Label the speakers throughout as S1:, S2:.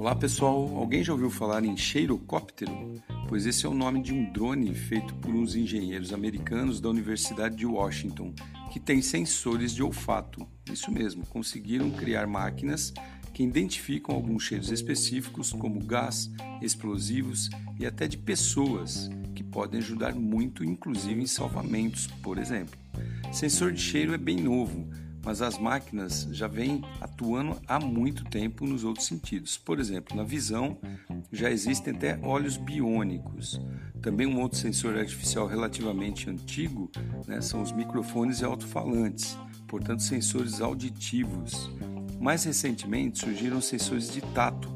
S1: Olá pessoal, alguém já ouviu falar em cheirocóptero? Pois esse é o nome de um drone feito por uns engenheiros americanos da Universidade de Washington, que tem sensores de olfato. Isso mesmo, conseguiram criar máquinas que identificam alguns cheiros específicos, como gás, explosivos e até de pessoas, que podem ajudar muito, inclusive em salvamentos, por exemplo. Sensor de cheiro é bem novo, mas as máquinas já vêm atuando há muito tempo nos outros sentidos. Por exemplo, na visão já existem até olhos biônicos. Também um outro sensor artificial relativamente antigo né, são os microfones e alto-falantes, portanto sensores auditivos. Mais recentemente surgiram sensores de tato.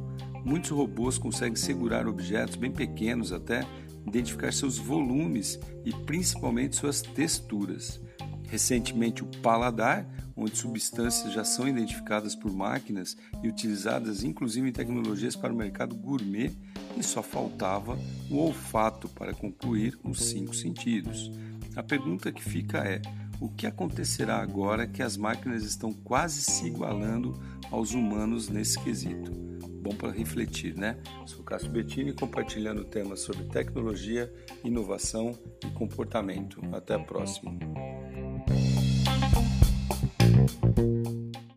S1: Muitos robôs conseguem segurar objetos bem pequenos até identificar seus volumes e principalmente suas texturas. Recentemente, o paladar, onde substâncias já são identificadas por máquinas e utilizadas inclusive em tecnologias para o mercado gourmet, e só faltava o olfato para concluir os cinco sentidos. A pergunta que fica é: o que acontecerá agora que as máquinas estão quase se igualando aos humanos nesse quesito? Bom para refletir, né? Sou Cássio Bettini compartilhando temas sobre tecnologia, inovação e comportamento. Até a próxima.